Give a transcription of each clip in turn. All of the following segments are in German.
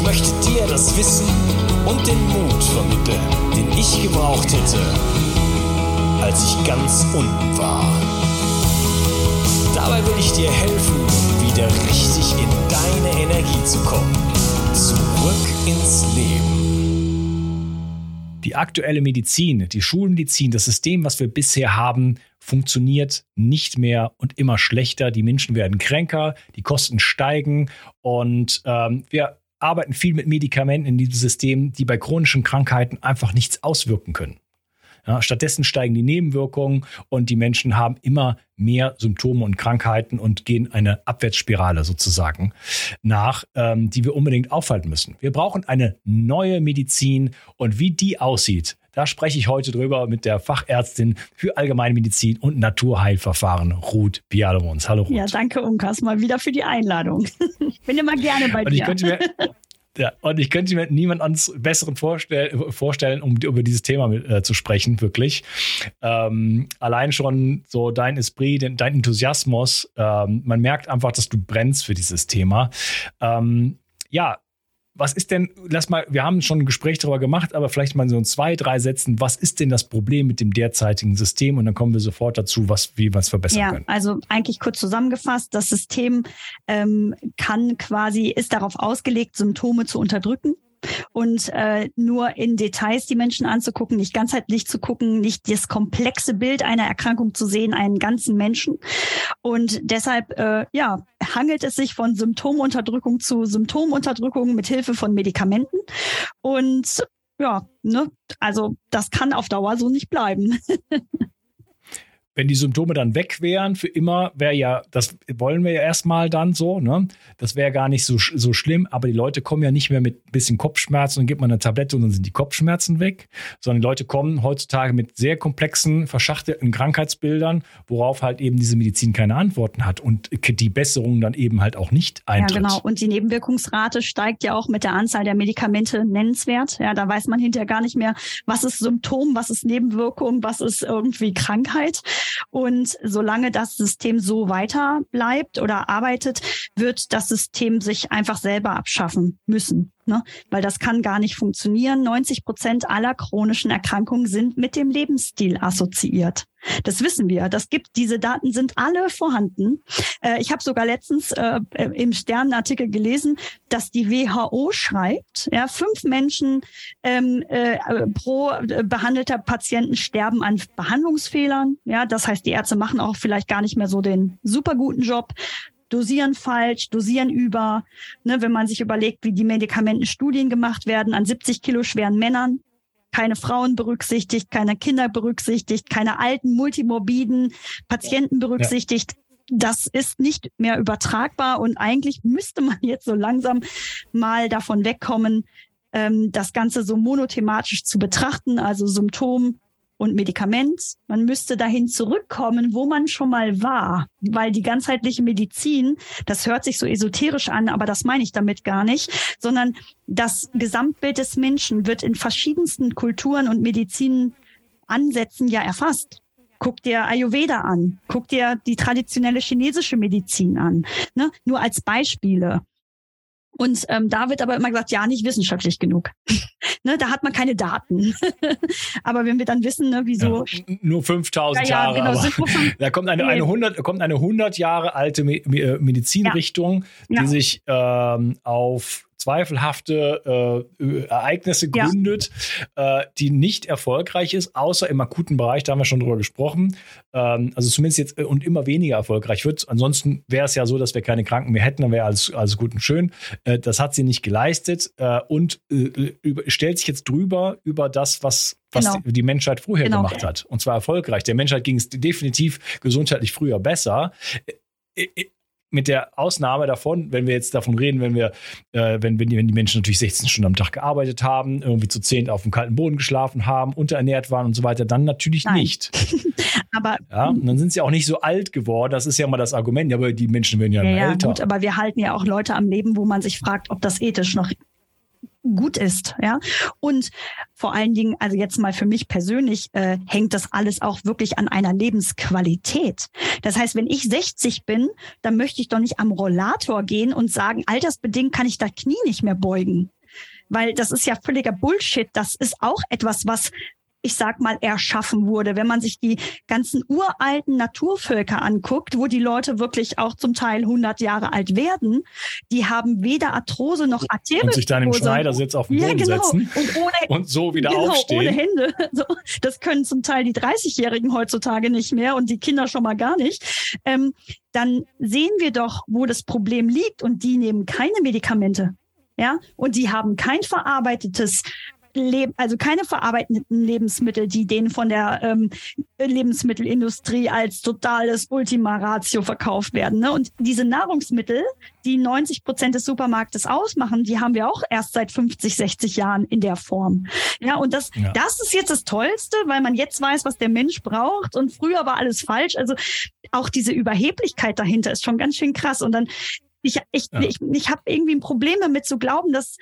Ich möchte dir das Wissen und den Mut vermitteln, den ich gebraucht hätte, als ich ganz unten war. Dabei will ich dir helfen, wieder richtig in deine Energie zu kommen. Zurück ins Leben. Die aktuelle Medizin, die Schulmedizin, das System, was wir bisher haben, funktioniert nicht mehr und immer schlechter. Die Menschen werden kränker, die Kosten steigen und ähm, wir arbeiten viel mit Medikamenten in diesem System, die bei chronischen Krankheiten einfach nichts auswirken können. Ja, stattdessen steigen die Nebenwirkungen und die Menschen haben immer mehr Symptome und Krankheiten und gehen eine Abwärtsspirale sozusagen nach, ähm, die wir unbedingt aufhalten müssen. Wir brauchen eine neue Medizin und wie die aussieht, da spreche ich heute drüber mit der Fachärztin für Allgemeinmedizin und Naturheilverfahren, Ruth Bialomons. Hallo Ruth. Ja, danke Unkas mal wieder für die Einladung. Ich bin immer gerne bei und dir. Ja, und ich könnte mir niemand ans besseren vorstell, vorstellen, um über dieses Thema mit, äh, zu sprechen, wirklich. Ähm, allein schon so dein Esprit, dein Enthusiasmus, ähm, man merkt einfach, dass du brennst für dieses Thema. Ähm, ja, was ist denn, lass mal, wir haben schon ein Gespräch darüber gemacht, aber vielleicht mal so in zwei, drei Sätzen, was ist denn das Problem mit dem derzeitigen System? Und dann kommen wir sofort dazu, was, wie wir es verbessern ja, können. Also eigentlich kurz zusammengefasst, das System ähm, kann quasi, ist darauf ausgelegt, Symptome zu unterdrücken und äh, nur in Details die Menschen anzugucken, nicht ganzheitlich zu gucken, nicht das komplexe Bild einer Erkrankung zu sehen, einen ganzen Menschen. Und deshalb, äh, ja, hangelt es sich von Symptomunterdrückung zu Symptomunterdrückung mit Hilfe von Medikamenten. Und ja, ne, also das kann auf Dauer so nicht bleiben. wenn die Symptome dann weg wären für immer, wäre ja, das wollen wir ja erstmal dann so, ne? Das wäre gar nicht so, so schlimm, aber die Leute kommen ja nicht mehr mit ein bisschen Kopfschmerzen und gibt man eine Tablette und dann sind die Kopfschmerzen weg, sondern die Leute kommen heutzutage mit sehr komplexen, verschachtelten Krankheitsbildern, worauf halt eben diese Medizin keine Antworten hat und die Besserung dann eben halt auch nicht eintritt. Ja, genau. Und die Nebenwirkungsrate steigt ja auch mit der Anzahl der Medikamente nennenswert. Ja, da weiß man hinterher gar nicht mehr, was ist Symptom, was ist Nebenwirkung, was ist irgendwie Krankheit. Und solange das System so weiter bleibt oder arbeitet, wird das System sich einfach selber abschaffen müssen. Ne? Weil das kann gar nicht funktionieren. 90 Prozent aller chronischen Erkrankungen sind mit dem Lebensstil assoziiert. Das wissen wir. Das gibt, diese Daten sind alle vorhanden. Äh, ich habe sogar letztens äh, im Sternenartikel gelesen, dass die WHO schreibt, ja, fünf Menschen ähm, äh, pro äh, behandelter Patienten sterben an Behandlungsfehlern. Ja, das heißt, die Ärzte machen auch vielleicht gar nicht mehr so den super guten Job dosieren falsch, dosieren über. Ne, wenn man sich überlegt, wie die Medikamentenstudien gemacht werden an 70 Kilo schweren Männern, keine Frauen berücksichtigt, keine Kinder berücksichtigt, keine alten multimorbiden Patienten berücksichtigt. Ja. Das ist nicht mehr übertragbar und eigentlich müsste man jetzt so langsam mal davon wegkommen, ähm, das Ganze so monothematisch zu betrachten, also Symptom, und Medikament. Man müsste dahin zurückkommen, wo man schon mal war, weil die ganzheitliche Medizin, das hört sich so esoterisch an, aber das meine ich damit gar nicht, sondern das Gesamtbild des Menschen wird in verschiedensten Kulturen und Medizinansätzen ja erfasst. Guck dir Ayurveda an, guck dir die traditionelle chinesische Medizin an. Ne? Nur als Beispiele. Und ähm, da wird aber immer gesagt, ja, nicht wissenschaftlich genug. ne, da hat man keine Daten. aber wenn wir dann wissen, ne, wieso. Ja, nur 5000 ja, ja, Jahre. Genau, da kommt eine, eine 100, kommt eine 100 Jahre alte äh, Medizinrichtung, die sich ähm, auf zweifelhafte äh, Ereignisse gründet, ja. äh, die nicht erfolgreich ist, außer im akuten Bereich, da haben wir schon drüber gesprochen. Ähm, also zumindest jetzt äh, und immer weniger erfolgreich wird. Ansonsten wäre es ja so, dass wir keine Kranken mehr hätten, dann wäre alles, alles gut und schön. Äh, das hat sie nicht geleistet äh, und äh, über, stellt sich jetzt drüber über das, was was genau. die, die Menschheit vorher genau. gemacht hat. Und zwar erfolgreich. Der Menschheit ging es definitiv gesundheitlich früher besser mit der Ausnahme davon, wenn wir jetzt davon reden, wenn wir, äh, wenn, wenn, die, wenn die Menschen natürlich 16 Stunden am Tag gearbeitet haben, irgendwie zu zehn auf dem kalten Boden geschlafen haben, unterernährt waren und so weiter, dann natürlich Nein. nicht. aber ja, und dann sind sie auch nicht so alt geworden. Das ist ja mal das Argument. Ja, aber die Menschen werden ja, ja älter. Ja, gut, aber wir halten ja auch Leute am Leben, wo man sich fragt, ob das ethisch noch gut ist, ja. Und vor allen Dingen, also jetzt mal für mich persönlich, äh, hängt das alles auch wirklich an einer Lebensqualität. Das heißt, wenn ich 60 bin, dann möchte ich doch nicht am Rollator gehen und sagen, altersbedingt kann ich das Knie nicht mehr beugen weil das ist ja völliger Bullshit. Das ist auch etwas, was ich sag mal, erschaffen wurde. Wenn man sich die ganzen uralten Naturvölker anguckt, wo die Leute wirklich auch zum Teil 100 Jahre alt werden, die haben weder Arthrose noch Arteriosklerose. Und sich dann im Schneidersitz auf den Boden ja, genau. setzen und, ohne, und, so wieder genau, aufstehen. ohne Hände. So, das können zum Teil die 30-Jährigen heutzutage nicht mehr und die Kinder schon mal gar nicht. Ähm, dann sehen wir doch, wo das Problem liegt und die nehmen keine Medikamente. Ja, und die haben kein verarbeitetes Leb also keine verarbeiteten Lebensmittel, die denen von der ähm, Lebensmittelindustrie als totales Ultima Ratio verkauft werden. Ne? Und diese Nahrungsmittel, die 90 Prozent des Supermarktes ausmachen, die haben wir auch erst seit 50, 60 Jahren in der Form. Ja, und das, ja. das ist jetzt das Tollste, weil man jetzt weiß, was der Mensch braucht. Und früher war alles falsch. Also auch diese Überheblichkeit dahinter ist schon ganz schön krass. Und dann ich, ich, ja. ich, ich habe irgendwie ein Problem damit zu glauben, dass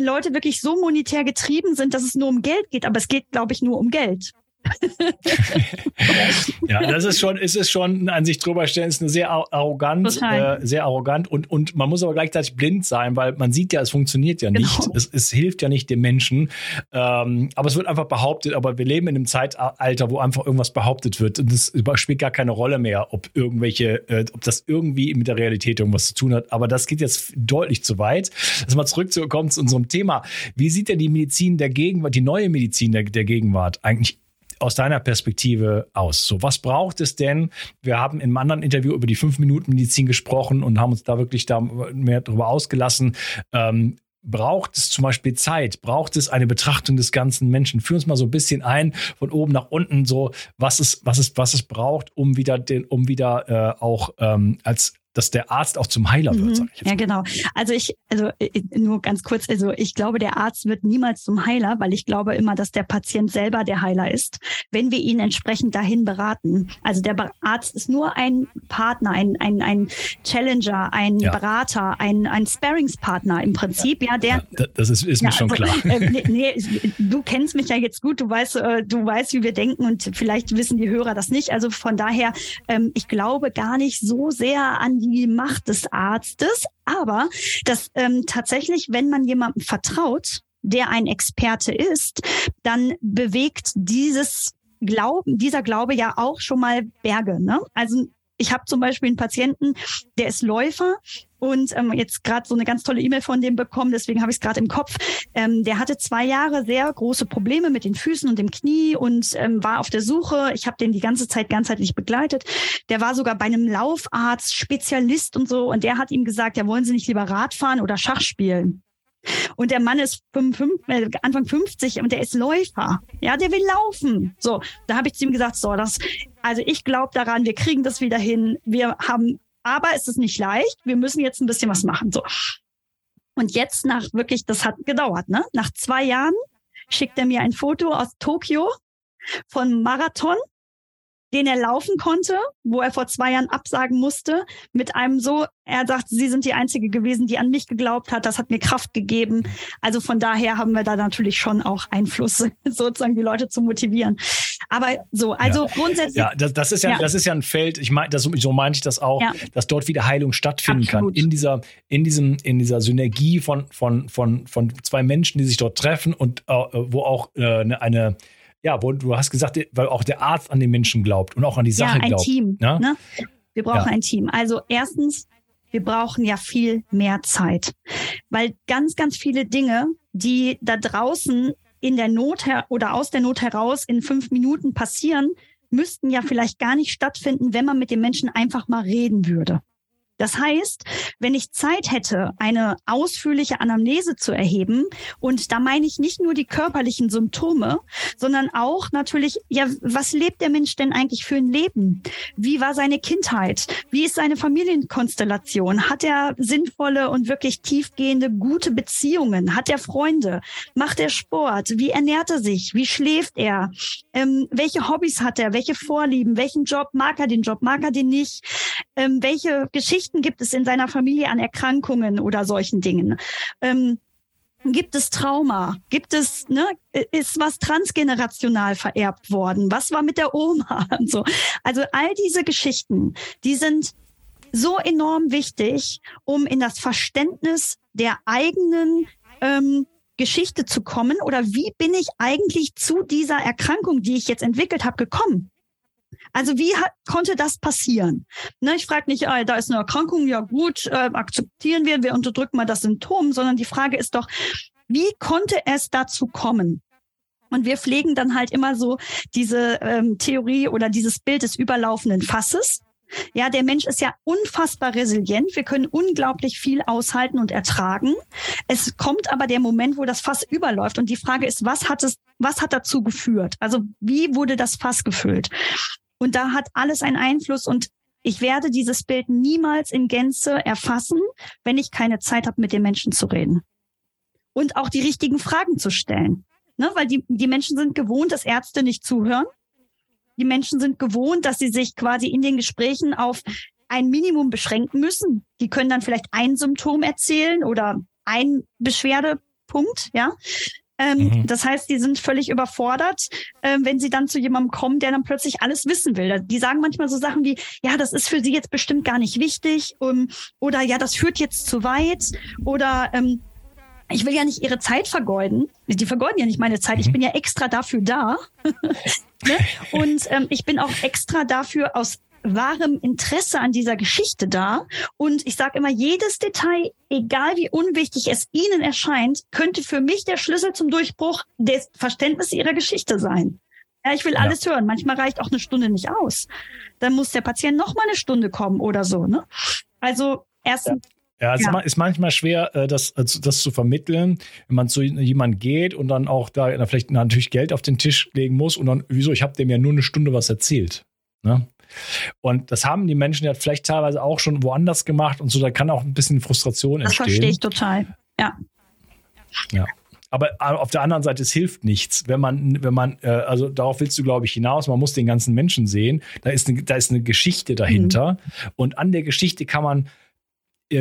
Leute wirklich so monetär getrieben sind, dass es nur um Geld geht. Aber es geht, glaube ich, nur um Geld. ja, das ist schon, ist es schon an sich drüber stellen, ist eine sehr arrogant, äh, sehr arrogant und, und man muss aber gleichzeitig blind sein, weil man sieht ja, es funktioniert ja nicht. Genau. Es, es hilft ja nicht dem Menschen. Ähm, aber es wird einfach behauptet, aber wir leben in einem Zeitalter, wo einfach irgendwas behauptet wird. Und es spielt gar keine Rolle mehr, ob irgendwelche, äh, ob das irgendwie mit der Realität irgendwas zu tun hat. Aber das geht jetzt deutlich zu weit. Dass mal zurückzukommen zu unserem Thema. Wie sieht denn die Medizin der Gegenwart, die neue Medizin der, der Gegenwart eigentlich aus deiner Perspektive aus? So, was braucht es denn? Wir haben einem anderen Interview über die fünf Minuten Medizin gesprochen und haben uns da wirklich da mehr darüber ausgelassen. Ähm, braucht es zum Beispiel Zeit? Braucht es eine Betrachtung des ganzen Menschen? Führ uns mal so ein bisschen ein, von oben nach unten, so was es, was es, was es braucht, um wieder den, um wieder äh, auch ähm, als dass der Arzt auch zum Heiler wird, mhm. sag ich jetzt. Ja, genau. Also ich, also äh, nur ganz kurz, also ich glaube, der Arzt wird niemals zum Heiler, weil ich glaube immer, dass der Patient selber der Heiler ist, wenn wir ihn entsprechend dahin beraten. Also der Arzt ist nur ein Partner, ein, ein, ein Challenger, ein ja. Berater, ein, ein Sparringspartner im Prinzip, ja, der. Ja, das ist, ist mir ja, schon also, klar. Äh, nee, nee, du kennst mich ja jetzt gut, du weißt, äh, du weißt, wie wir denken und vielleicht wissen die Hörer das nicht. Also von daher, ähm, ich glaube gar nicht so sehr an die die Macht des Arztes, aber dass ähm, tatsächlich, wenn man jemandem vertraut, der ein Experte ist, dann bewegt dieses Glauben, dieser Glaube ja auch schon mal Berge. Ne? Also ich habe zum Beispiel einen Patienten, der ist Läufer und ähm, jetzt gerade so eine ganz tolle E-Mail von dem bekommen, deswegen habe ich es gerade im Kopf. Ähm, der hatte zwei Jahre sehr große Probleme mit den Füßen und dem Knie und ähm, war auf der Suche. Ich habe den die ganze Zeit ganzheitlich begleitet. Der war sogar bei einem Laufarzt, Spezialist und so und der hat ihm gesagt, ja, wollen Sie nicht lieber Radfahren oder Schach spielen? Und der Mann ist 55, äh, Anfang 50 und der ist Läufer. Ja, der will laufen. So, da habe ich zu ihm gesagt, so, das, also ich glaube daran, wir kriegen das wieder hin. Wir haben, aber es ist nicht leicht. Wir müssen jetzt ein bisschen was machen. So. Und jetzt nach wirklich, das hat gedauert, ne? Nach zwei Jahren schickt er mir ein Foto aus Tokio von Marathon den er laufen konnte, wo er vor zwei Jahren absagen musste, mit einem so, er sagt, Sie sind die Einzige gewesen, die an mich geglaubt hat, das hat mir Kraft gegeben. Also von daher haben wir da natürlich schon auch Einfluss, sozusagen die Leute zu motivieren. Aber so, also ja. grundsätzlich. Ja, das, das ist ja, ja, das ist ja ein Feld, ich meine, so meine ich das auch, ja. dass dort wieder Heilung stattfinden Absolut. kann. In dieser, in diesem, in dieser Synergie von, von, von, von zwei Menschen, die sich dort treffen und äh, wo auch äh, eine ja, wo du hast gesagt, weil auch der Arzt an den Menschen glaubt und auch an die Sache ja, ein glaubt. Team. Ne? Ne? Wir brauchen ja. ein Team. Also erstens, wir brauchen ja viel mehr Zeit, weil ganz, ganz viele Dinge, die da draußen in der Not her oder aus der Not heraus in fünf Minuten passieren, müssten ja vielleicht gar nicht stattfinden, wenn man mit den Menschen einfach mal reden würde. Das heißt, wenn ich Zeit hätte, eine ausführliche Anamnese zu erheben, und da meine ich nicht nur die körperlichen Symptome, sondern auch natürlich, ja, was lebt der Mensch denn eigentlich für ein Leben? Wie war seine Kindheit? Wie ist seine Familienkonstellation? Hat er sinnvolle und wirklich tiefgehende, gute Beziehungen? Hat er Freunde? Macht er Sport? Wie ernährt er sich? Wie schläft er? Ähm, welche Hobbys hat er? Welche Vorlieben? Welchen Job? Mag er den Job? Mag er den nicht? Ähm, welche Geschichten Geschichten gibt es in seiner Familie an Erkrankungen oder solchen Dingen? Ähm, Gibt es Trauma? Gibt es, ne, ist was transgenerational vererbt worden? Was war mit der Oma und so? Also all diese Geschichten, die sind so enorm wichtig, um in das Verständnis der eigenen ähm, Geschichte zu kommen oder wie bin ich eigentlich zu dieser Erkrankung, die ich jetzt entwickelt habe, gekommen? Also wie hat, konnte das passieren? Ne, ich frage nicht, ah, da ist eine Erkrankung, ja gut, äh, akzeptieren wir, wir unterdrücken mal das Symptom, sondern die Frage ist doch, wie konnte es dazu kommen? Und wir pflegen dann halt immer so diese ähm, Theorie oder dieses Bild des überlaufenden Fasses. Ja, der Mensch ist ja unfassbar resilient. Wir können unglaublich viel aushalten und ertragen. Es kommt aber der Moment, wo das Fass überläuft. Und die Frage ist, was hat es, was hat dazu geführt? Also wie wurde das Fass gefüllt? Und da hat alles einen Einfluss und ich werde dieses Bild niemals in Gänze erfassen, wenn ich keine Zeit habe, mit den Menschen zu reden. Und auch die richtigen Fragen zu stellen. Ne? Weil die, die Menschen sind gewohnt, dass Ärzte nicht zuhören. Die Menschen sind gewohnt, dass sie sich quasi in den Gesprächen auf ein Minimum beschränken müssen. Die können dann vielleicht ein Symptom erzählen oder ein Beschwerdepunkt, ja. Ähm, mhm. Das heißt, die sind völlig überfordert, äh, wenn sie dann zu jemandem kommen, der dann plötzlich alles wissen will. Die sagen manchmal so Sachen wie, ja, das ist für sie jetzt bestimmt gar nicht wichtig um, oder ja, das führt jetzt zu weit oder ähm, ich will ja nicht ihre Zeit vergeuden. Die vergeuden ja nicht meine Zeit. Ich mhm. bin ja extra dafür da. ne? Und ähm, ich bin auch extra dafür aus wahrem Interesse an dieser Geschichte da. Und ich sage immer, jedes Detail, egal wie unwichtig es Ihnen erscheint, könnte für mich der Schlüssel zum Durchbruch des Verständnisses Ihrer Geschichte sein. Ja, ich will ja. alles hören. Manchmal reicht auch eine Stunde nicht aus. Dann muss der Patient noch mal eine Stunde kommen oder so. Ne? Also erstens. Ja. Ja, es ja. ist manchmal schwer, äh, das, also das zu vermitteln, wenn man zu jemandem geht und dann auch da vielleicht natürlich Geld auf den Tisch legen muss und dann, wieso, ich habe dem ja nur eine Stunde was erzählt. Ne? Und das haben die Menschen ja vielleicht teilweise auch schon woanders gemacht und so, da kann auch ein bisschen Frustration das entstehen. Das verstehe ich total. Ja. Ja. Aber auf der anderen Seite, es hilft nichts, wenn man, wenn man, äh, also darauf willst du, glaube ich, hinaus, man muss den ganzen Menschen sehen. Da ist eine, da ist eine Geschichte dahinter. Mhm. Und an der Geschichte kann man äh,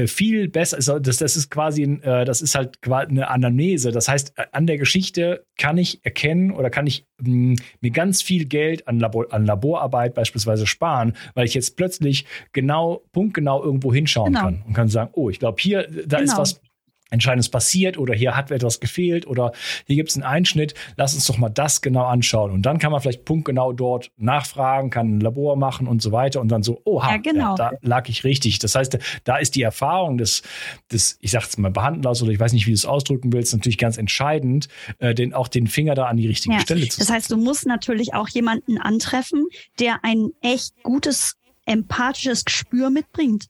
viel besser, also das, das ist quasi, äh, das ist halt eine Anamnese. Das heißt, äh, an der Geschichte kann ich erkennen oder kann ich hm, mir ganz viel Geld an, Labor, an Laborarbeit beispielsweise sparen, weil ich jetzt plötzlich genau, punktgenau irgendwo hinschauen genau. kann und kann sagen, oh, ich glaube, hier, da genau. ist was Entscheidendes passiert oder hier hat etwas gefehlt oder hier gibt es einen Einschnitt, lass uns doch mal das genau anschauen. Und dann kann man vielleicht punktgenau dort nachfragen, kann ein Labor machen und so weiter und dann so, oha, ja, genau. ja, da lag ich richtig. Das heißt, da ist die Erfahrung des, des ich sag's mal, Behandlers oder ich weiß nicht, wie du es ausdrücken willst, natürlich ganz entscheidend, äh, den, auch den Finger da an die richtige ja. Stelle zu Das heißt, du musst natürlich auch jemanden antreffen, der ein echt gutes empathisches Gespür mitbringt,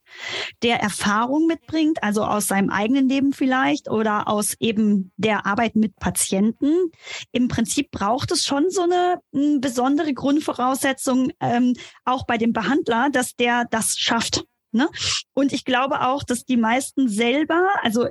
der Erfahrung mitbringt, also aus seinem eigenen Leben vielleicht oder aus eben der Arbeit mit Patienten. Im Prinzip braucht es schon so eine, besondere Grundvoraussetzung, ähm, auch bei dem Behandler, dass der das schafft. Ne? Und ich glaube auch, dass die meisten selber, also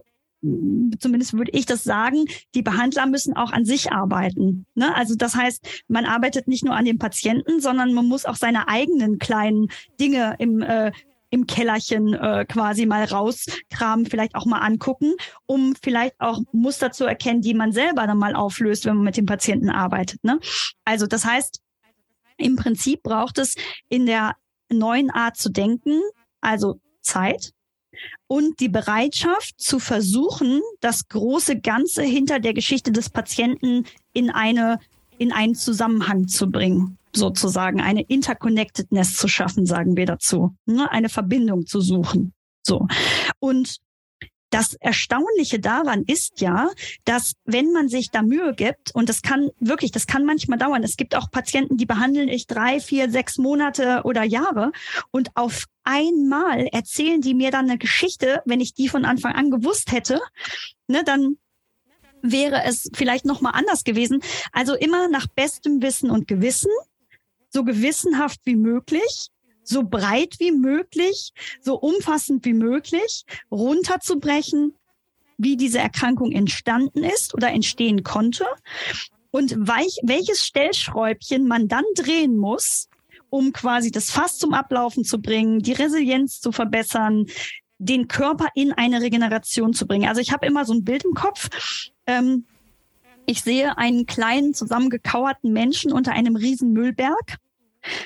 zumindest würde ich das sagen, die Behandler müssen auch an sich arbeiten. Ne? Also das heißt, man arbeitet nicht nur an dem Patienten, sondern man muss auch seine eigenen kleinen Dinge im äh, im Kellerchen äh, quasi mal rauskramen, vielleicht auch mal angucken, um vielleicht auch Muster zu erkennen, die man selber dann mal auflöst, wenn man mit dem Patienten arbeitet. Ne? Also das heißt, im Prinzip braucht es in der neuen Art zu denken, also Zeit und die Bereitschaft zu versuchen, das große Ganze hinter der Geschichte des Patienten in eine in einen Zusammenhang zu bringen, sozusagen eine Interconnectedness zu schaffen, sagen wir dazu, ne? eine Verbindung zu suchen. So und das Erstaunliche daran ist ja, dass wenn man sich da Mühe gibt, und das kann wirklich, das kann manchmal dauern. Es gibt auch Patienten, die behandeln ich drei, vier, sechs Monate oder Jahre und auf einmal erzählen die mir dann eine Geschichte, wenn ich die von Anfang an gewusst hätte, ne, dann wäre es vielleicht noch mal anders gewesen. Also immer nach bestem Wissen und Gewissen, so gewissenhaft wie möglich so breit wie möglich, so umfassend wie möglich runterzubrechen, wie diese Erkrankung entstanden ist oder entstehen konnte und weich, welches Stellschräubchen man dann drehen muss, um quasi das Fass zum Ablaufen zu bringen, die Resilienz zu verbessern, den Körper in eine Regeneration zu bringen. Also ich habe immer so ein Bild im Kopf. Ähm, ich sehe einen kleinen zusammengekauerten Menschen unter einem riesen Müllberg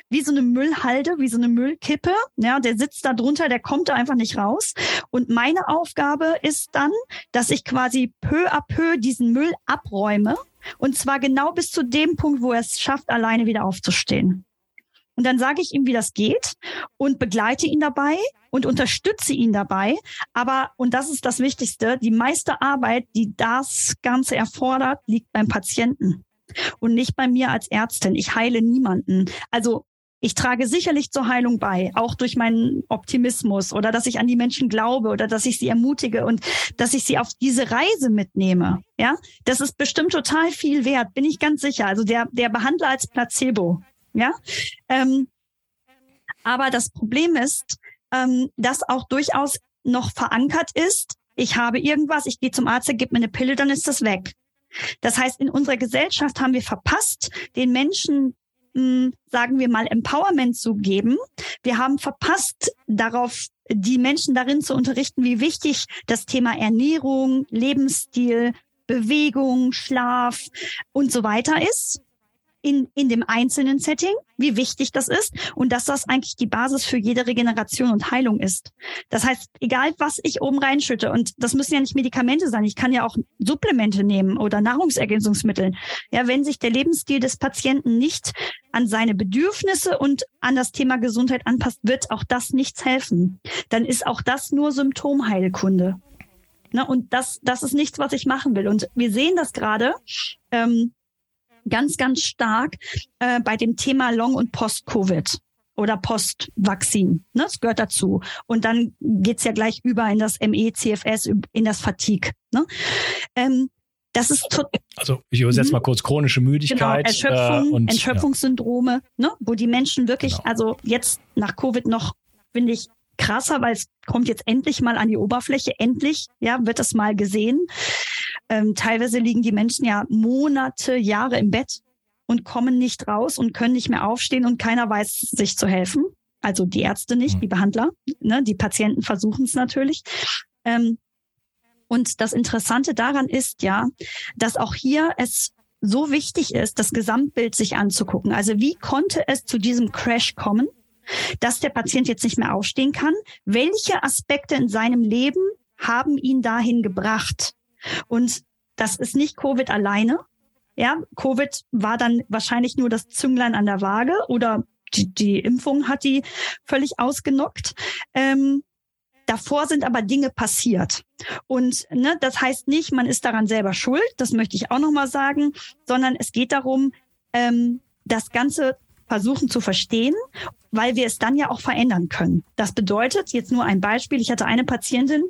wie so eine Müllhalde, wie so eine Müllkippe. Ja, der sitzt da drunter, der kommt da einfach nicht raus. Und meine Aufgabe ist dann, dass ich quasi peu à peu diesen Müll abräume. Und zwar genau bis zu dem Punkt, wo er es schafft, alleine wieder aufzustehen. Und dann sage ich ihm, wie das geht und begleite ihn dabei und unterstütze ihn dabei. Aber, und das ist das Wichtigste, die meiste Arbeit, die das Ganze erfordert, liegt beim Patienten und nicht bei mir als Ärztin. Ich heile niemanden. Also ich trage sicherlich zur Heilung bei, auch durch meinen Optimismus oder dass ich an die Menschen glaube oder dass ich sie ermutige und dass ich sie auf diese Reise mitnehme. Ja, das ist bestimmt total viel wert, bin ich ganz sicher. Also der, der Behandler als Placebo. Ja, ähm, aber das Problem ist, ähm, dass auch durchaus noch verankert ist, ich habe irgendwas, ich gehe zum Arzt, er gibt mir eine Pille, dann ist das weg. Das heißt, in unserer Gesellschaft haben wir verpasst, den Menschen hm, sagen wir mal, Empowerment zu geben. Wir haben verpasst, darauf die Menschen darin zu unterrichten, wie wichtig das Thema Ernährung, Lebensstil, Bewegung, Schlaf und so weiter ist in, in dem einzelnen Setting, wie wichtig das ist und dass das eigentlich die Basis für jede Regeneration und Heilung ist. Das heißt, egal was ich oben reinschütte, und das müssen ja nicht Medikamente sein, ich kann ja auch Supplemente nehmen oder Nahrungsergänzungsmittel. Ja, wenn sich der Lebensstil des Patienten nicht an seine Bedürfnisse und an das Thema Gesundheit anpasst, wird auch das nichts helfen. Dann ist auch das nur Symptomheilkunde. Ne, und das, das ist nichts, was ich machen will. Und wir sehen das gerade. Ähm, ganz, ganz stark äh, bei dem Thema Long- und Post-Covid oder Post-Vakzin. Ne? Das gehört dazu. Und dann geht's ja gleich über in das ME, CFS, in das Fatigue. Ne? Ähm, das ist also ich übersetze mhm. mal kurz chronische Müdigkeit genau, Erschöpfung, äh, und, Erschöpfungssyndrome, ja. ne, wo die Menschen wirklich, genau. also jetzt nach Covid noch finde ich krasser, weil es kommt jetzt endlich mal an die Oberfläche, endlich, ja, wird das mal gesehen. Ähm, teilweise liegen die Menschen ja Monate, Jahre im Bett und kommen nicht raus und können nicht mehr aufstehen und keiner weiß, sich zu helfen. Also die Ärzte nicht, die mhm. Behandler, ne, die Patienten versuchen es natürlich. Ähm, und das Interessante daran ist ja, dass auch hier es so wichtig ist, das Gesamtbild sich anzugucken. Also wie konnte es zu diesem Crash kommen? Dass der Patient jetzt nicht mehr aufstehen kann. Welche Aspekte in seinem Leben haben ihn dahin gebracht? Und das ist nicht Covid alleine. Ja, Covid war dann wahrscheinlich nur das Zünglein an der Waage oder die, die Impfung hat die völlig ausgenockt. Ähm, davor sind aber Dinge passiert. Und ne, das heißt nicht, man ist daran selber schuld, das möchte ich auch nochmal sagen, sondern es geht darum, ähm, das Ganze versuchen zu verstehen, weil wir es dann ja auch verändern können. Das bedeutet, jetzt nur ein Beispiel, ich hatte eine Patientin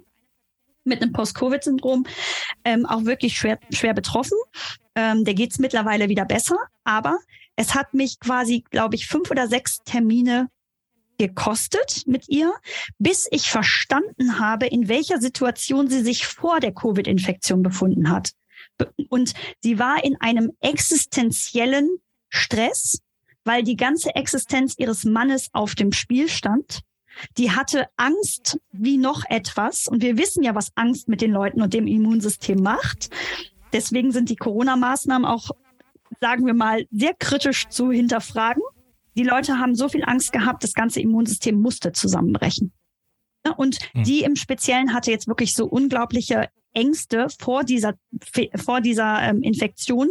mit einem Post-Covid-Syndrom, ähm, auch wirklich schwer, schwer betroffen. Ähm, der geht es mittlerweile wieder besser, aber es hat mich quasi, glaube ich, fünf oder sechs Termine gekostet mit ihr, bis ich verstanden habe, in welcher Situation sie sich vor der Covid-Infektion befunden hat. Und sie war in einem existenziellen Stress, weil die ganze Existenz ihres Mannes auf dem Spiel stand. Die hatte Angst wie noch etwas. Und wir wissen ja, was Angst mit den Leuten und dem Immunsystem macht. Deswegen sind die Corona-Maßnahmen auch, sagen wir mal, sehr kritisch zu hinterfragen. Die Leute haben so viel Angst gehabt, das ganze Immunsystem musste zusammenbrechen. Und hm. die im Speziellen hatte jetzt wirklich so unglaubliche Ängste vor dieser, vor dieser ähm, Infektion,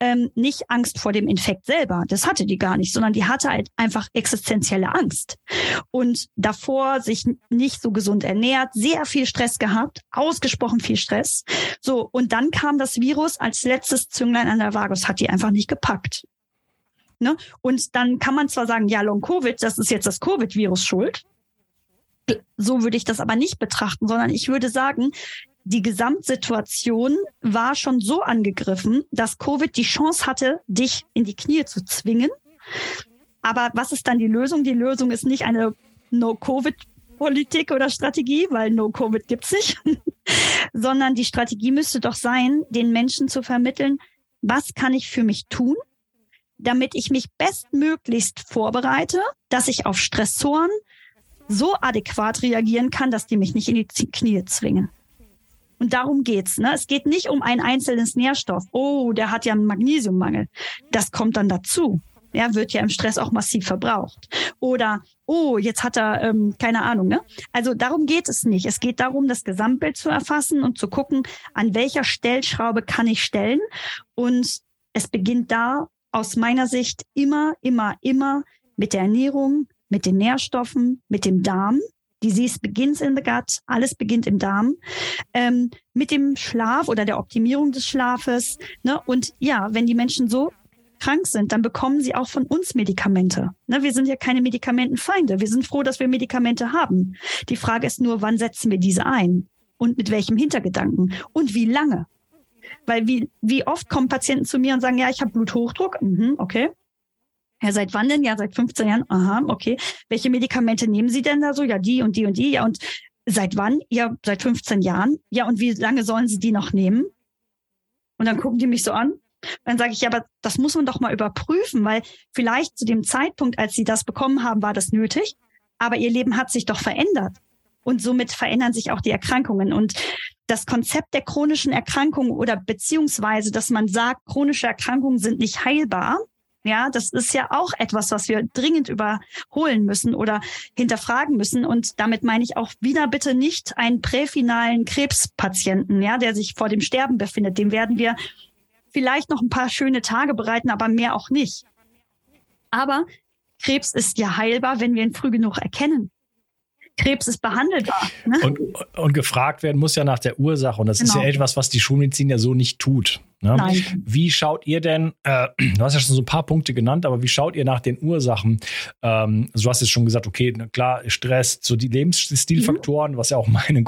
ähm, nicht Angst vor dem Infekt selber. Das hatte die gar nicht, sondern die hatte halt einfach existenzielle Angst. Und davor sich nicht so gesund ernährt, sehr viel Stress gehabt, ausgesprochen viel Stress. So, und dann kam das Virus als letztes Zünglein an der. Das hat die einfach nicht gepackt. Ne? Und dann kann man zwar sagen, ja, Long-Covid, das ist jetzt das Covid-Virus schuld. So würde ich das aber nicht betrachten, sondern ich würde sagen, die Gesamtsituation war schon so angegriffen, dass Covid die Chance hatte, dich in die Knie zu zwingen. Aber was ist dann die Lösung? Die Lösung ist nicht eine No-Covid-Politik oder Strategie, weil No-Covid gibt's nicht, sondern die Strategie müsste doch sein, den Menschen zu vermitteln, was kann ich für mich tun, damit ich mich bestmöglichst vorbereite, dass ich auf Stressoren so adäquat reagieren kann, dass die mich nicht in die Knie zwingen. Und darum geht's. Ne? Es geht nicht um ein einzelnes Nährstoff. Oh, der hat ja einen Magnesiummangel. Das kommt dann dazu. Er wird ja im Stress auch massiv verbraucht. Oder, oh, jetzt hat er, ähm, keine Ahnung. Ne? Also darum geht es nicht. Es geht darum, das Gesamtbild zu erfassen und zu gucken, an welcher Stellschraube kann ich stellen. Und es beginnt da aus meiner Sicht immer, immer, immer mit der Ernährung, mit den Nährstoffen, mit dem Darm. Disease begins in the gut, alles beginnt im Darm, ähm, mit dem Schlaf oder der Optimierung des Schlafes. Ne? Und ja, wenn die Menschen so krank sind, dann bekommen sie auch von uns Medikamente. Ne? Wir sind ja keine Medikamentenfeinde. Wir sind froh, dass wir Medikamente haben. Die Frage ist nur, wann setzen wir diese ein? Und mit welchem Hintergedanken? Und wie lange? Weil wie, wie oft kommen Patienten zu mir und sagen, ja, ich habe Bluthochdruck. Mhm, okay. Ja, seit wann denn? Ja, seit 15 Jahren. Aha, okay. Welche Medikamente nehmen Sie denn da so? Ja, die und die und die. Ja, und seit wann? Ja, seit 15 Jahren. Ja, und wie lange sollen Sie die noch nehmen? Und dann gucken die mich so an. Dann sage ich, ja, aber das muss man doch mal überprüfen, weil vielleicht zu dem Zeitpunkt, als Sie das bekommen haben, war das nötig. Aber Ihr Leben hat sich doch verändert. Und somit verändern sich auch die Erkrankungen. Und das Konzept der chronischen Erkrankungen oder beziehungsweise, dass man sagt, chronische Erkrankungen sind nicht heilbar, ja, das ist ja auch etwas, was wir dringend überholen müssen oder hinterfragen müssen. Und damit meine ich auch wieder bitte nicht einen präfinalen Krebspatienten, ja, der sich vor dem Sterben befindet. Dem werden wir vielleicht noch ein paar schöne Tage bereiten, aber mehr auch nicht. Aber Krebs ist ja heilbar, wenn wir ihn früh genug erkennen. Krebs ist behandelbar. Ne? Und, und, gefragt werden muss ja nach der Ursache. Und das genau. ist ja genau. etwas, was die Schulmedizin ja so nicht tut. Ne? Nein. Wie schaut ihr denn, äh, du hast ja schon so ein paar Punkte genannt, aber wie schaut ihr nach den Ursachen? Ähm, also du hast jetzt schon gesagt, okay, klar, Stress, so die Lebensstilfaktoren, mhm. was ja auch meine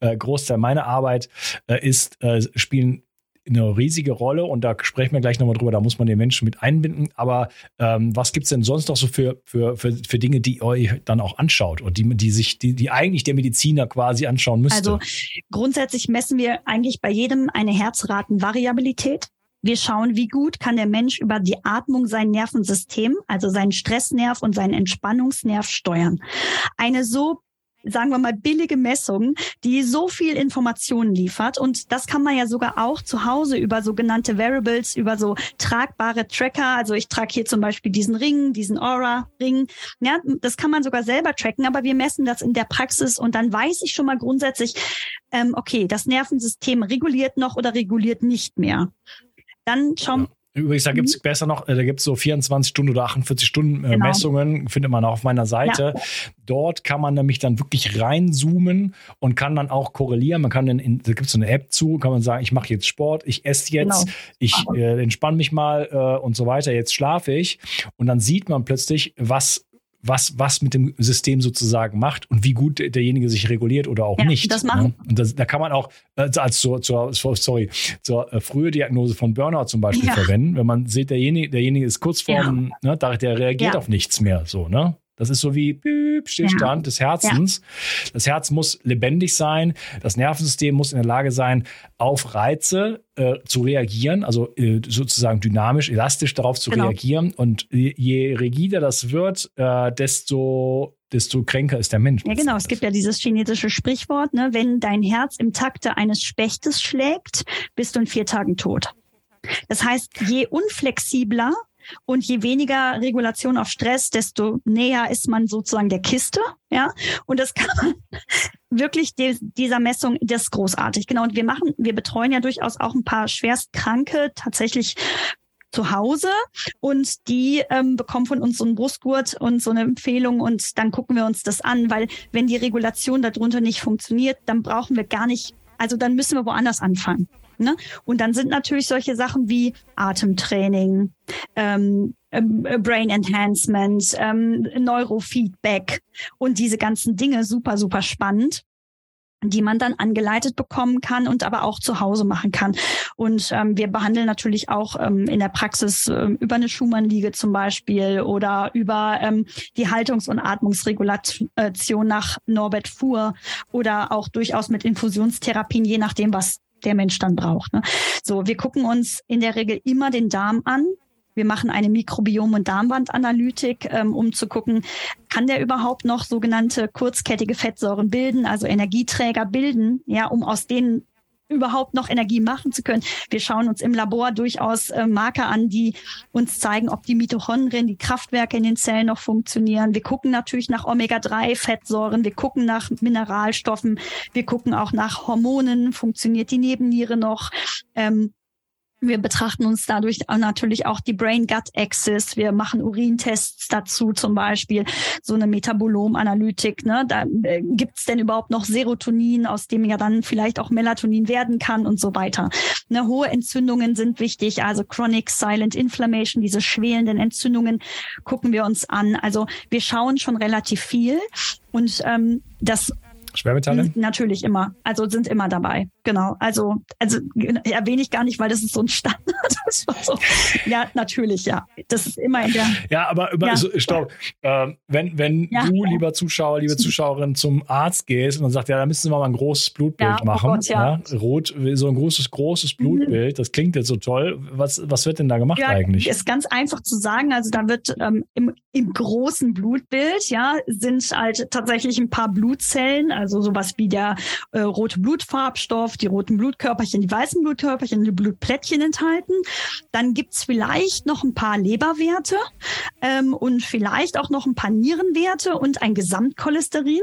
äh, Großteil meiner Arbeit äh, ist, äh, spielen eine riesige Rolle und da sprechen wir gleich nochmal drüber, da muss man den Menschen mit einbinden. Aber ähm, was gibt es denn sonst noch so für, für, für, für Dinge, die ihr euch dann auch anschaut und die, die sich, die, die eigentlich der Mediziner quasi anschauen müsste? Also grundsätzlich messen wir eigentlich bei jedem eine Herzratenvariabilität. Wir schauen, wie gut kann der Mensch über die Atmung sein Nervensystem, also seinen Stressnerv und seinen Entspannungsnerv steuern. Eine so sagen wir mal, billige Messung, die so viel Informationen liefert. Und das kann man ja sogar auch zu Hause über sogenannte Variables, über so tragbare Tracker. Also ich trage hier zum Beispiel diesen Ring, diesen Aura-Ring. Ja, das kann man sogar selber tracken, aber wir messen das in der Praxis und dann weiß ich schon mal grundsätzlich, ähm, okay, das Nervensystem reguliert noch oder reguliert nicht mehr. Dann schauen, Übrigens, da gibt es mhm. besser noch, äh, da gibt es so 24 Stunden oder 48 Stunden äh, genau. Messungen, findet man auch auf meiner Seite. Ja. Dort kann man nämlich dann wirklich reinzoomen und kann dann auch korrelieren. Man kann dann, in, da gibt es so eine App zu, kann man sagen, ich mache jetzt Sport, ich esse jetzt, genau. ich äh, entspanne mich mal äh, und so weiter, jetzt schlafe ich. Und dann sieht man plötzlich, was was, was mit dem System sozusagen macht und wie gut derjenige sich reguliert oder auch ja, nicht. Das machen. Und das, da kann man auch äh, als zur, zur, sorry, zur äh, frühe Diagnose von Burnout zum Beispiel ja. verwenden. Wenn man sieht, derjenige, derjenige ist kurz vorm, ja. ne, der reagiert auf nichts mehr, so, ne? Das ist so wie Piep, Stillstand ja. des Herzens. Ja. Das Herz muss lebendig sein. Das Nervensystem muss in der Lage sein, auf Reize äh, zu reagieren, also äh, sozusagen dynamisch, elastisch darauf zu genau. reagieren. Und je rigider das wird, äh, desto desto kränker ist der Mensch. Ja, genau. Es gibt ja dieses chinesische Sprichwort, ne? wenn dein Herz im Takte eines Spechtes schlägt, bist du in vier Tagen tot. Das heißt, je unflexibler und je weniger Regulation auf Stress, desto näher ist man sozusagen der Kiste. Ja, und das kann man wirklich die, dieser Messung, das ist großartig. Genau. Und wir machen, wir betreuen ja durchaus auch ein paar Schwerstkranke tatsächlich zu Hause und die ähm, bekommen von uns so einen Brustgurt und so eine Empfehlung und dann gucken wir uns das an, weil wenn die Regulation darunter nicht funktioniert, dann brauchen wir gar nicht, also dann müssen wir woanders anfangen. Ne? Und dann sind natürlich solche Sachen wie Atemtraining, ähm, ähm, Brain Enhancement, ähm, Neurofeedback und diese ganzen Dinge super, super spannend die man dann angeleitet bekommen kann und aber auch zu Hause machen kann. Und ähm, wir behandeln natürlich auch ähm, in der Praxis äh, über eine Schumann-Liege zum Beispiel oder über ähm, die Haltungs- und Atmungsregulation nach Norbert Fuhr oder auch durchaus mit Infusionstherapien, je nachdem, was der Mensch dann braucht. Ne? So, wir gucken uns in der Regel immer den Darm an. Wir machen eine Mikrobiom- und Darmwandanalytik, ähm, um zu gucken, kann der überhaupt noch sogenannte kurzkettige Fettsäuren bilden, also Energieträger bilden, ja, um aus denen überhaupt noch Energie machen zu können. Wir schauen uns im Labor durchaus äh, Marker an, die uns zeigen, ob die Mitochondrien, die Kraftwerke in den Zellen noch funktionieren. Wir gucken natürlich nach Omega-3-Fettsäuren, wir gucken nach Mineralstoffen, wir gucken auch nach Hormonen, funktioniert die Nebenniere noch. Ähm, wir betrachten uns dadurch natürlich auch die Brain-Gut-Axis. Wir machen Urintests dazu zum Beispiel, so eine Metabolom-Analytik. Ne? Da äh, gibt es denn überhaupt noch Serotonin, aus dem ja dann vielleicht auch Melatonin werden kann und so weiter. Ne, hohe Entzündungen sind wichtig, also Chronic Silent Inflammation, diese schwelenden Entzündungen gucken wir uns an. Also wir schauen schon relativ viel und ähm, das Schwermetalle? Natürlich immer. Also sind immer dabei. Genau. Also, also erwähne ich gar nicht, weil das ist so ein Standard. So. Ja, natürlich, ja. Das ist immer in der. Ja, aber über, ja. So, stopp. Ähm, wenn, wenn ja. du, lieber Zuschauer, liebe Zuschauerin, zum Arzt gehst und sagt, ja, da müssen wir mal ein großes Blutbild ja, oh machen. Oh Gott, ja. Rot, so ein großes, großes mhm. Blutbild. Das klingt jetzt so toll. Was, was wird denn da gemacht eigentlich? Ist ganz einfach zu sagen. Also da wird ähm, im, im großen Blutbild, ja, sind halt tatsächlich ein paar Blutzellen, also sowas wie der äh, rote Blutfarbstoff, die roten Blutkörperchen, die weißen Blutkörperchen, die Blutplättchen enthalten. Dann gibt's vielleicht noch ein paar Leberwerte ähm, und vielleicht auch noch ein paar Nierenwerte und ein Gesamtcholesterin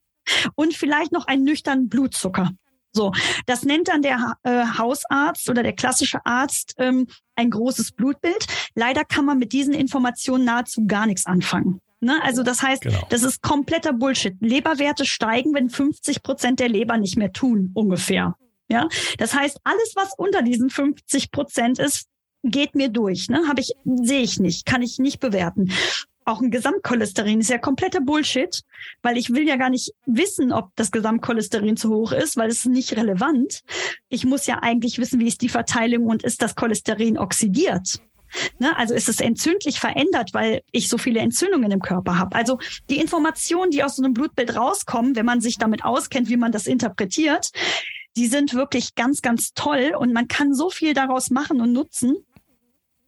und vielleicht noch einen nüchternen Blutzucker. So, das nennt dann der äh, Hausarzt oder der klassische Arzt ähm, ein großes Blutbild. Leider kann man mit diesen Informationen nahezu gar nichts anfangen. Ne? Also das heißt, genau. das ist kompletter Bullshit. Leberwerte steigen, wenn 50 Prozent der Leber nicht mehr tun, ungefähr. Ja, das heißt, alles, was unter diesen 50 Prozent ist, geht mir durch. Ne? Habe ich, sehe ich nicht, kann ich nicht bewerten. Auch ein Gesamtcholesterin ist ja kompletter Bullshit, weil ich will ja gar nicht wissen, ob das Gesamtcholesterin zu hoch ist, weil es ist nicht relevant. Ich muss ja eigentlich wissen, wie ist die Verteilung und ist das Cholesterin oxidiert. Ne? Also ist es entzündlich verändert, weil ich so viele Entzündungen im Körper habe. Also die Informationen, die aus so einem Blutbild rauskommen, wenn man sich damit auskennt, wie man das interpretiert, die sind wirklich ganz, ganz toll und man kann so viel daraus machen und nutzen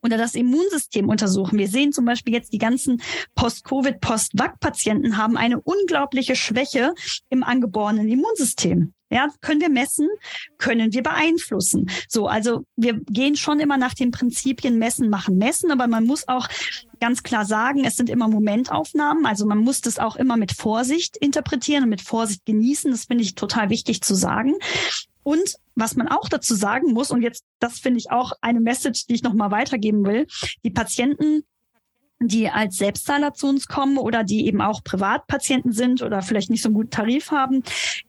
oder das Immunsystem untersuchen. Wir sehen zum Beispiel jetzt die ganzen Post-Covid, Post-Vac-Patienten haben eine unglaubliche Schwäche im angeborenen Immunsystem. Ja, können wir messen, können wir beeinflussen. So, also wir gehen schon immer nach den Prinzipien messen, machen, messen, aber man muss auch ganz klar sagen, es sind immer Momentaufnahmen. Also man muss das auch immer mit Vorsicht interpretieren und mit Vorsicht genießen. Das finde ich total wichtig zu sagen. Und was man auch dazu sagen muss, und jetzt, das finde ich auch eine Message, die ich nochmal weitergeben will, die Patienten die als Selbstzahler zu uns kommen oder die eben auch Privatpatienten sind oder vielleicht nicht so einen guten Tarif haben,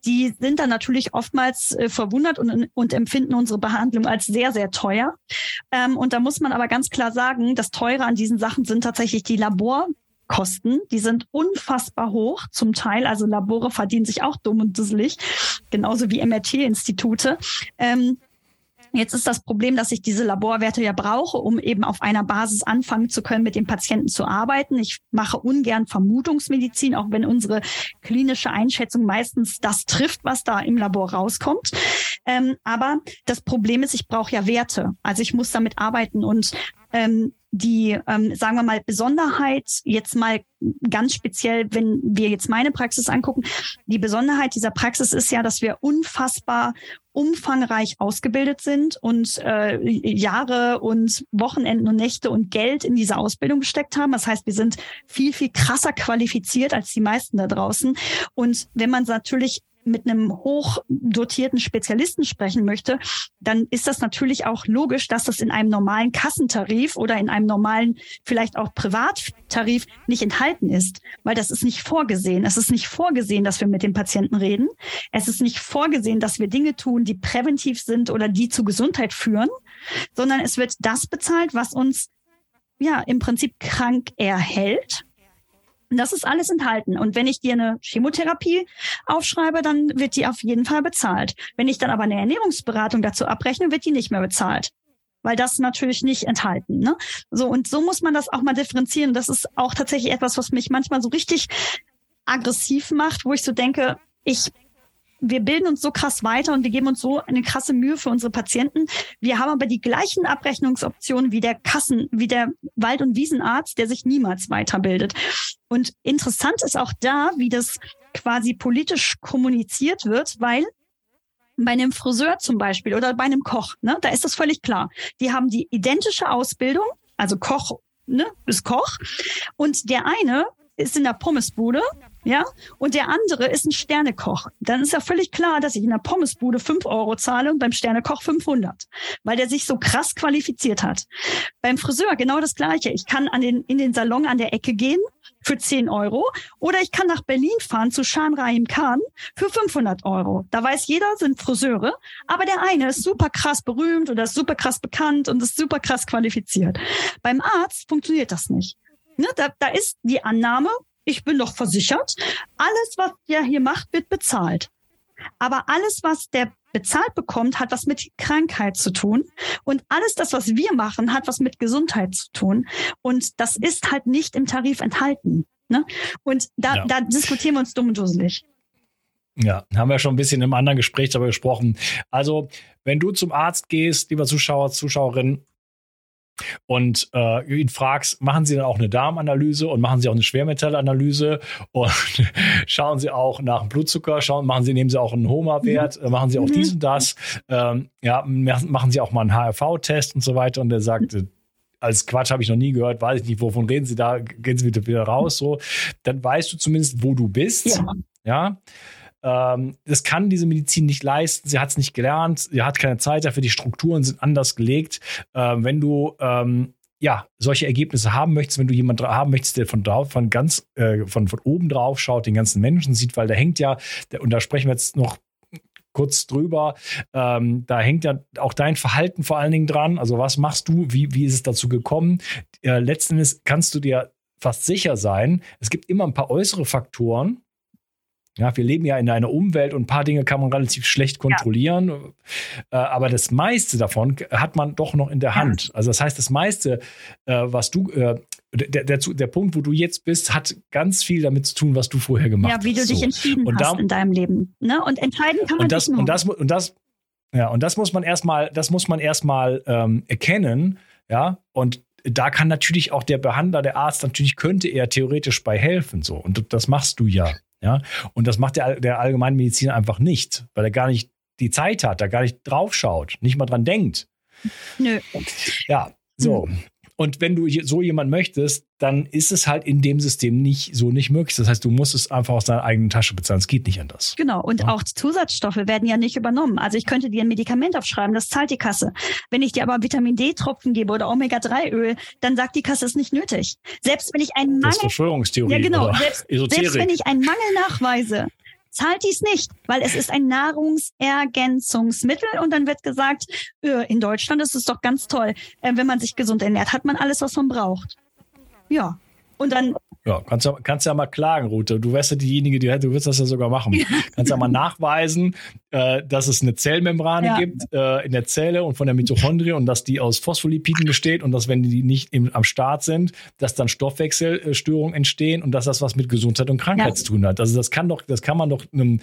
die sind dann natürlich oftmals äh, verwundert und, und empfinden unsere Behandlung als sehr, sehr teuer. Ähm, und da muss man aber ganz klar sagen, das Teure an diesen Sachen sind tatsächlich die Laborkosten. Die sind unfassbar hoch zum Teil. Also Labore verdienen sich auch dumm und dusselig, genauso wie MRT-Institute. Ähm, Jetzt ist das Problem, dass ich diese Laborwerte ja brauche, um eben auf einer Basis anfangen zu können, mit dem Patienten zu arbeiten. Ich mache ungern Vermutungsmedizin, auch wenn unsere klinische Einschätzung meistens das trifft, was da im Labor rauskommt. Ähm, aber das Problem ist, ich brauche ja Werte. Also ich muss damit arbeiten und ähm, die, ähm, sagen wir mal, Besonderheit, jetzt mal ganz speziell, wenn wir jetzt meine Praxis angucken, die Besonderheit dieser Praxis ist ja, dass wir unfassbar umfangreich ausgebildet sind und äh, Jahre und Wochenenden und Nächte und Geld in diese Ausbildung gesteckt haben. Das heißt, wir sind viel, viel krasser qualifiziert als die meisten da draußen. Und wenn man natürlich mit einem hochdotierten Spezialisten sprechen möchte, dann ist das natürlich auch logisch, dass das in einem normalen Kassentarif oder in einem normalen, vielleicht auch Privattarif nicht enthalten ist, weil das ist nicht vorgesehen. Es ist nicht vorgesehen, dass wir mit dem Patienten reden. Es ist nicht vorgesehen, dass wir Dinge tun, die präventiv sind oder die zu Gesundheit führen, sondern es wird das bezahlt, was uns ja im Prinzip krank erhält das ist alles enthalten. Und wenn ich dir eine Chemotherapie aufschreibe, dann wird die auf jeden Fall bezahlt. Wenn ich dann aber eine Ernährungsberatung dazu abrechne, wird die nicht mehr bezahlt. Weil das natürlich nicht enthalten. Ne? So, und so muss man das auch mal differenzieren. Das ist auch tatsächlich etwas, was mich manchmal so richtig aggressiv macht, wo ich so denke, ich wir bilden uns so krass weiter und wir geben uns so eine krasse Mühe für unsere Patienten. Wir haben aber die gleichen Abrechnungsoptionen wie der Kassen, wie der Wald- und Wiesenarzt, der sich niemals weiterbildet. Und interessant ist auch da, wie das quasi politisch kommuniziert wird, weil bei einem Friseur zum Beispiel oder bei einem Koch, ne, da ist das völlig klar. Die haben die identische Ausbildung, also Koch, ne, ist Koch. Und der eine ist in der Pommesbude ja, und der andere ist ein Sternekoch. Dann ist ja völlig klar, dass ich in der Pommesbude fünf Euro zahle und beim Sternekoch 500, weil der sich so krass qualifiziert hat. Beim Friseur genau das Gleiche. Ich kann an den, in den Salon an der Ecke gehen für 10 Euro oder ich kann nach Berlin fahren zu Shan Rahim Khan für 500 Euro. Da weiß jeder, sind Friseure, aber der eine ist super krass berühmt oder ist super krass bekannt und ist super krass qualifiziert. Beim Arzt funktioniert das nicht. Ne, da, da ist die Annahme, ich bin doch versichert. Alles, was der hier macht, wird bezahlt. Aber alles, was der bezahlt bekommt, hat was mit Krankheit zu tun. Und alles das, was wir machen, hat was mit Gesundheit zu tun. Und das ist halt nicht im Tarif enthalten. Ne? Und da, ja. da diskutieren wir uns dumm und dusselig. Ja, haben wir schon ein bisschen im anderen Gespräch darüber gesprochen. Also, wenn du zum Arzt gehst, lieber Zuschauer, Zuschauerin, und äh, ihn fragst, machen Sie dann auch eine Darmanalyse und machen Sie auch eine Schwermetallanalyse und schauen Sie auch nach Blutzucker, schauen, machen Sie, nehmen Sie auch einen Homa-Wert, mhm. machen Sie auch mhm. dies und das, ähm, ja, machen Sie auch mal einen HRV-Test und so weiter. Und er sagt, mhm. als Quatsch habe ich noch nie gehört, weiß ich nicht, wovon reden Sie da, gehen Sie bitte wieder raus, so. Dann weißt du zumindest, wo du bist. Ja. ja? Ähm, das kann diese Medizin nicht leisten. Sie hat es nicht gelernt. Sie hat keine Zeit dafür. Die Strukturen sind anders gelegt. Ähm, wenn du ähm, ja, solche Ergebnisse haben möchtest, wenn du jemanden haben möchtest, der von drauf, von ganz, äh, von, von oben drauf schaut, den ganzen Menschen sieht, weil da hängt ja, und da sprechen wir jetzt noch kurz drüber, ähm, da hängt ja auch dein Verhalten vor allen Dingen dran. Also was machst du? Wie, wie ist es dazu gekommen? Äh, letzten Endes kannst du dir fast sicher sein, es gibt immer ein paar äußere Faktoren, ja, wir leben ja in einer Umwelt und ein paar Dinge kann man relativ schlecht kontrollieren. Ja. Äh, aber das meiste davon hat man doch noch in der Hand. Ja. Also das heißt, das meiste, äh, was du, äh, der, der, der, Punkt, wo du jetzt bist, hat ganz viel damit zu tun, was du vorher gemacht hast. Ja, wie du dich so. entschieden und hast da, in deinem Leben. Ne? Und entscheiden kann man und das, nicht und das, und das, ja, und das muss man erstmal, das muss man erstmal ähm, erkennen, ja, und da kann natürlich auch der Behandler, der Arzt, natürlich könnte er theoretisch bei helfen, so. Und das machst du ja. Ja, und das macht der, der Allgemeinmediziner einfach nicht, weil er gar nicht die Zeit hat, da gar nicht drauf schaut, nicht mal dran denkt. Nö. Ja, so. Und wenn du so jemand möchtest, dann ist es halt in dem System nicht so nicht möglich. Das heißt, du musst es einfach aus deiner eigenen Tasche bezahlen. Es geht nicht anders. Genau. Und ja. auch Zusatzstoffe werden ja nicht übernommen. Also ich könnte dir ein Medikament aufschreiben, das zahlt die Kasse. Wenn ich dir aber Vitamin D-Tropfen gebe oder Omega-3-Öl, dann sagt die Kasse, es ist nicht nötig. Selbst wenn ich einen Mangel. Das ist Verschwörungstheorie. Ja, genau. Selbst, selbst wenn ich einen Mangel nachweise, zahlt dies nicht, weil es ist ein Nahrungsergänzungsmittel und dann wird gesagt, äh, in Deutschland ist es doch ganz toll, äh, wenn man sich gesund ernährt, hat man alles, was man braucht. Ja. Und dann Ja, kannst ja, kannst ja mal klagen, Rute. Du wärst ja diejenige, die du wirst das ja sogar machen. kannst ja mal nachweisen, äh, dass es eine Zellmembrane ja. gibt äh, in der Zelle und von der Mitochondrie und dass die aus Phospholipiden besteht und dass, wenn die nicht im, am Start sind, dass dann Stoffwechselstörungen entstehen und dass das was mit Gesundheit und Krankheit zu tun hat. Also das kann doch, das kann man doch einem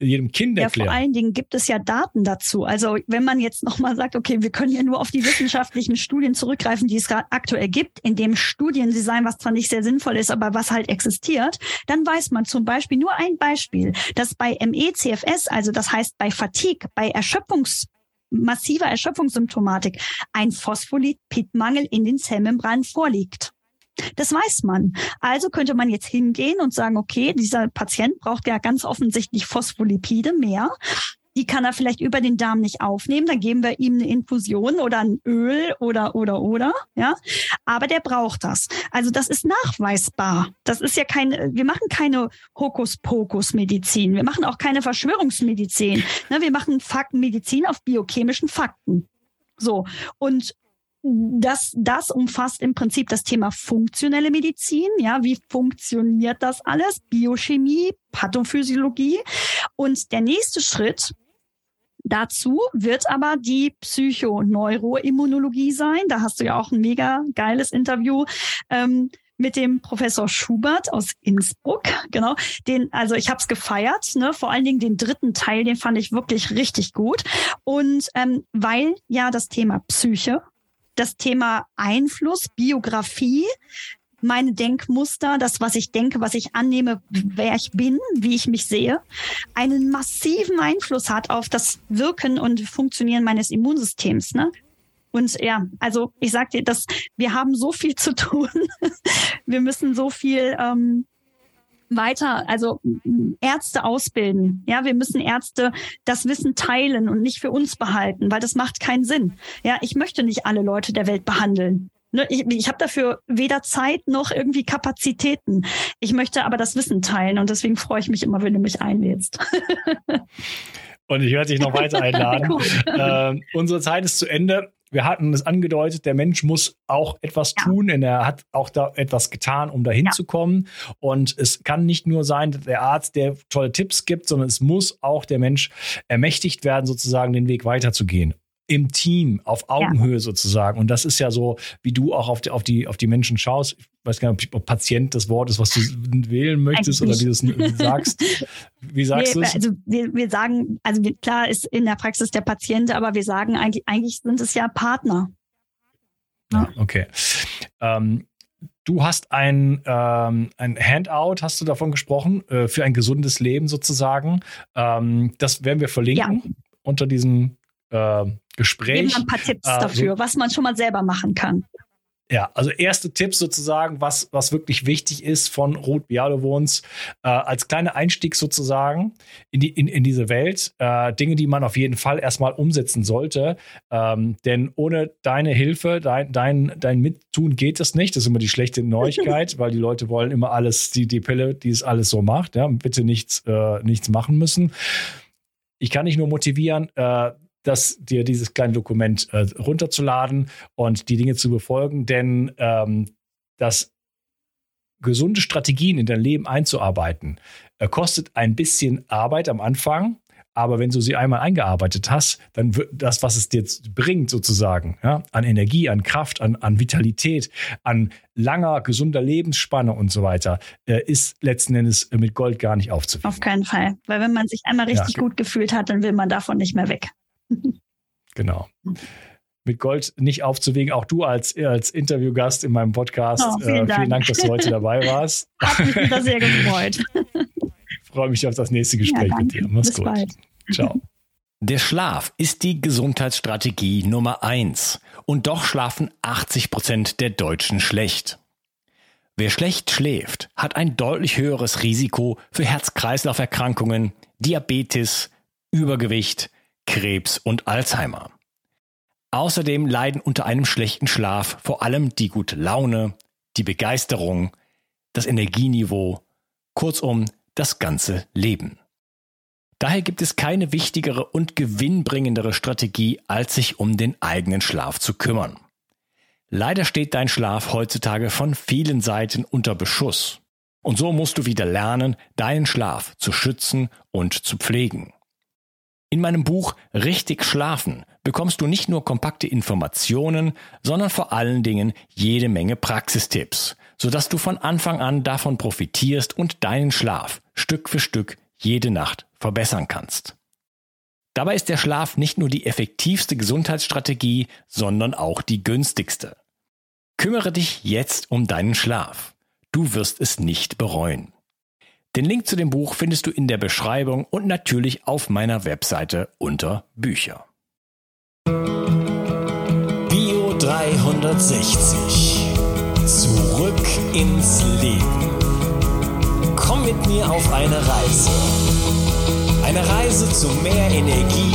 jedem Kind erklären. Ja, vor allen Dingen gibt es ja Daten dazu. Also wenn man jetzt nochmal sagt, okay, wir können ja nur auf die wissenschaftlichen Studien zurückgreifen, die es gerade aktuell gibt, in dem Studien sie sein, was zwar nicht sehr sinnvoll ist, aber was halt existiert, dann weiß man zum Beispiel nur ein Beispiel, dass bei MECFS, also das heißt bei Fatigue, bei Erschöpfungs massiver Erschöpfungssymptomatik ein Phospholipidmangel in den Zellmembranen vorliegt. Das weiß man. Also könnte man jetzt hingehen und sagen, okay, dieser Patient braucht ja ganz offensichtlich Phospholipide mehr. Die kann er vielleicht über den Darm nicht aufnehmen. Dann geben wir ihm eine Infusion oder ein Öl oder, oder, oder, ja. Aber der braucht das. Also das ist nachweisbar. Das ist ja kein, wir machen keine Hokuspokus-Medizin. Wir machen auch keine Verschwörungsmedizin. Ne, wir machen Faktenmedizin auf biochemischen Fakten. So. Und das, das umfasst im Prinzip das Thema funktionelle Medizin. Ja, wie funktioniert das alles? Biochemie, Pathophysiologie. Und der nächste Schritt dazu wird aber die Psychoneuroimmunologie sein. Da hast du ja auch ein mega geiles Interview. Ähm, mit dem Professor Schubert aus Innsbruck, genau. Den, also ich habe es gefeiert, ne? Vor allen Dingen den dritten Teil, den fand ich wirklich richtig gut. Und ähm, weil ja das Thema Psyche das Thema Einfluss, Biografie, meine Denkmuster, das, was ich denke, was ich annehme, wer ich bin, wie ich mich sehe, einen massiven Einfluss hat auf das Wirken und Funktionieren meines Immunsystems. Ne? Und ja, also ich sag dir, dass wir haben so viel zu tun. wir müssen so viel ähm, weiter, also Ärzte ausbilden. Ja, wir müssen Ärzte das Wissen teilen und nicht für uns behalten, weil das macht keinen Sinn. Ja, ich möchte nicht alle Leute der Welt behandeln. Ne, ich, ich habe dafür weder Zeit noch irgendwie Kapazitäten. Ich möchte aber das Wissen teilen und deswegen freue ich mich immer, wenn du mich einlädst. und ich werde dich noch weiter einladen. äh, unsere Zeit ist zu Ende wir hatten es angedeutet, der Mensch muss auch etwas ja. tun, denn er hat auch da etwas getan, um dahin ja. zu kommen. Und es kann nicht nur sein, der Arzt, der tolle Tipps gibt, sondern es muss auch der Mensch ermächtigt werden, sozusagen den Weg weiterzugehen im Team, auf Augenhöhe ja. sozusagen. Und das ist ja so, wie du auch auf die, auf die, auf die Menschen schaust. Ich weiß gar nicht, ob Patient das Wort ist, was du wählen möchtest oder wie du es sagst. Wie sagst du es? Also wir, wir sagen, also klar ist in der Praxis der Patient, aber wir sagen eigentlich, eigentlich sind es ja Partner. Ja, okay. Ähm, Du hast ein, ähm, ein Handout, hast du davon gesprochen, äh, für ein gesundes Leben sozusagen. Ähm, das werden wir verlinken ja. unter diesem äh, Gespräch. Geben ein paar Tipps äh, dafür, so, was man schon mal selber machen kann. Ja, also erste Tipps sozusagen, was, was wirklich wichtig ist von Ruth Bialowons äh, als kleiner Einstieg sozusagen in, die, in, in diese Welt. Äh, Dinge, die man auf jeden Fall erstmal umsetzen sollte. Ähm, denn ohne deine Hilfe, dein, dein, dein Mittun geht es nicht. Das ist immer die schlechte Neuigkeit, weil die Leute wollen immer alles, die, die Pille, die es alles so macht. Ja? Bitte nichts, äh, nichts machen müssen. Ich kann dich nur motivieren, äh, das, dir dieses kleine Dokument äh, runterzuladen und die Dinge zu befolgen, denn ähm, das gesunde Strategien in dein Leben einzuarbeiten, äh, kostet ein bisschen Arbeit am Anfang, aber wenn du sie einmal eingearbeitet hast, dann wird das, was es dir bringt, sozusagen, ja, an Energie, an Kraft, an, an Vitalität, an langer, gesunder Lebensspanne und so weiter, äh, ist letzten Endes mit Gold gar nicht aufzufinden. Auf keinen Fall. Weil wenn man sich einmal richtig ja. gut gefühlt hat, dann will man davon nicht mehr weg. Genau. Mit Gold nicht aufzuwägen, auch du als, als Interviewgast in meinem Podcast. Oh, vielen, äh, Dank. vielen, Dank. dass du heute dabei warst. Hat mich wieder sehr gefreut. Ich freue mich auf das nächste Gespräch ja, mit dir. Mach's Bis gut. Bald. Ciao. Der Schlaf ist die Gesundheitsstrategie Nummer eins. Und doch schlafen 80 Prozent der Deutschen schlecht. Wer schlecht schläft, hat ein deutlich höheres Risiko für Herz-Kreislauf-Erkrankungen, Diabetes, Übergewicht, Krebs und Alzheimer. Außerdem leiden unter einem schlechten Schlaf vor allem die gute Laune, die Begeisterung, das Energieniveau, kurzum das ganze Leben. Daher gibt es keine wichtigere und gewinnbringendere Strategie, als sich um den eigenen Schlaf zu kümmern. Leider steht dein Schlaf heutzutage von vielen Seiten unter Beschuss. Und so musst du wieder lernen, deinen Schlaf zu schützen und zu pflegen. In meinem Buch Richtig Schlafen bekommst du nicht nur kompakte Informationen, sondern vor allen Dingen jede Menge Praxistipps, sodass du von Anfang an davon profitierst und deinen Schlaf Stück für Stück jede Nacht verbessern kannst. Dabei ist der Schlaf nicht nur die effektivste Gesundheitsstrategie, sondern auch die günstigste. Kümmere dich jetzt um deinen Schlaf. Du wirst es nicht bereuen. Den Link zu dem Buch findest du in der Beschreibung und natürlich auf meiner Webseite unter Bücher. Bio 360. Zurück ins Leben. Komm mit mir auf eine Reise. Eine Reise zu mehr Energie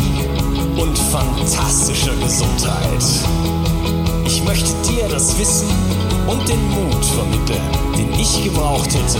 und fantastischer Gesundheit. Ich möchte dir das Wissen und den Mut vermitteln, den ich gebraucht hätte,